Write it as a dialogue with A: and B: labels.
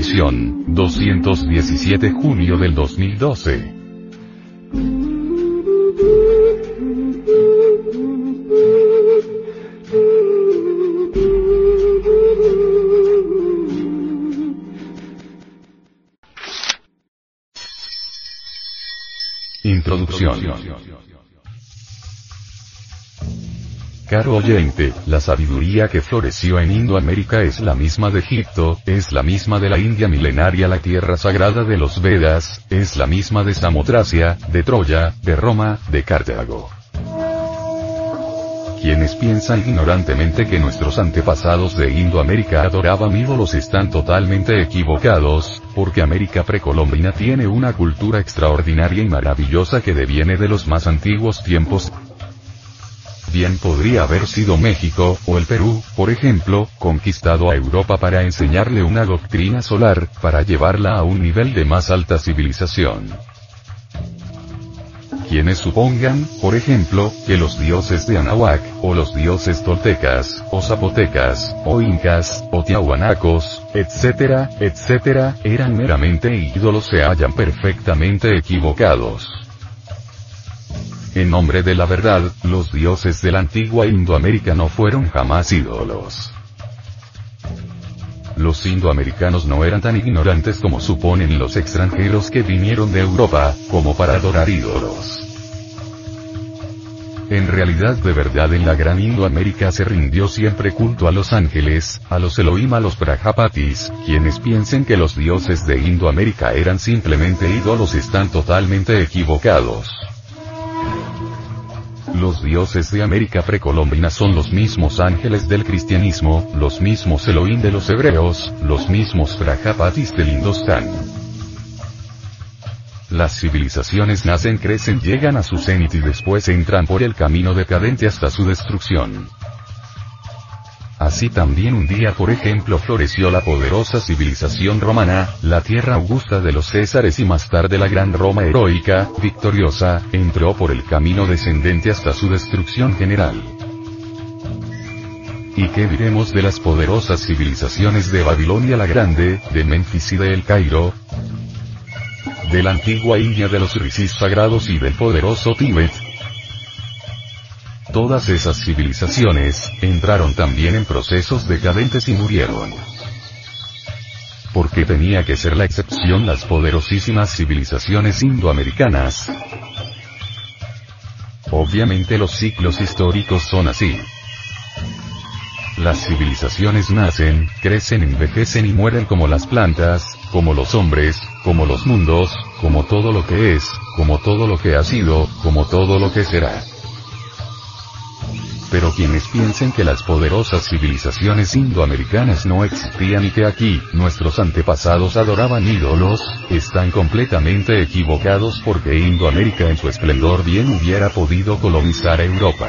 A: Edición, 217 junio del 2012. Introducción. Caro oyente, la sabiduría que floreció en Indoamérica es la misma de Egipto, es la misma de la India milenaria la tierra sagrada de los Vedas, es la misma de Samotracia, de Troya, de Roma, de Cartago. Quienes piensan ignorantemente que nuestros antepasados de Indoamérica adoraban ídolos están totalmente equivocados, porque América precolombina tiene una cultura extraordinaria y maravillosa que deviene de los más antiguos tiempos, Bien podría haber sido México, o el Perú, por ejemplo, conquistado a Europa para enseñarle una doctrina solar, para llevarla a un nivel de más alta civilización. Quienes supongan, por ejemplo, que los dioses de Anahuac, o los dioses toltecas, o zapotecas, o incas, o tiahuanacos, etcétera, etcétera, eran meramente ídolos se hallan perfectamente equivocados. En nombre de la verdad, los dioses de la antigua Indoamérica no fueron jamás ídolos. Los indoamericanos no eran tan ignorantes como suponen los extranjeros que vinieron de Europa, como para adorar ídolos. En realidad de verdad en la gran Indoamérica se rindió siempre culto a los ángeles, a los Elohim a los Prajapatis, quienes piensen que los dioses de Indoamérica eran simplemente ídolos están totalmente equivocados. Los dioses de América precolombina son los mismos ángeles del cristianismo, los mismos Elohim de los hebreos, los mismos Prajapatis del Indostán. Las civilizaciones nacen, crecen, llegan a su cenit y después entran por el camino decadente hasta su destrucción. Así también un día por ejemplo floreció la poderosa civilización romana, la tierra augusta de los Césares y más tarde la gran Roma heroica, victoriosa, entró por el camino descendente hasta su destrucción general. ¿Y qué diremos de las poderosas civilizaciones de Babilonia la Grande, de Memphis y de El Cairo? De la antigua India de los risis sagrados y del poderoso Tíbet, Todas esas civilizaciones, entraron también en procesos decadentes y murieron. ¿Por qué tenía que ser la excepción las poderosísimas civilizaciones indoamericanas? Obviamente los ciclos históricos son así. Las civilizaciones nacen, crecen, envejecen y mueren como las plantas, como los hombres, como los mundos, como todo lo que es, como todo lo que ha sido, como todo lo que será. Pero quienes piensen que las poderosas civilizaciones indoamericanas no existían y que aquí, nuestros antepasados adoraban ídolos, están completamente equivocados porque Indoamérica en su esplendor bien hubiera podido colonizar Europa.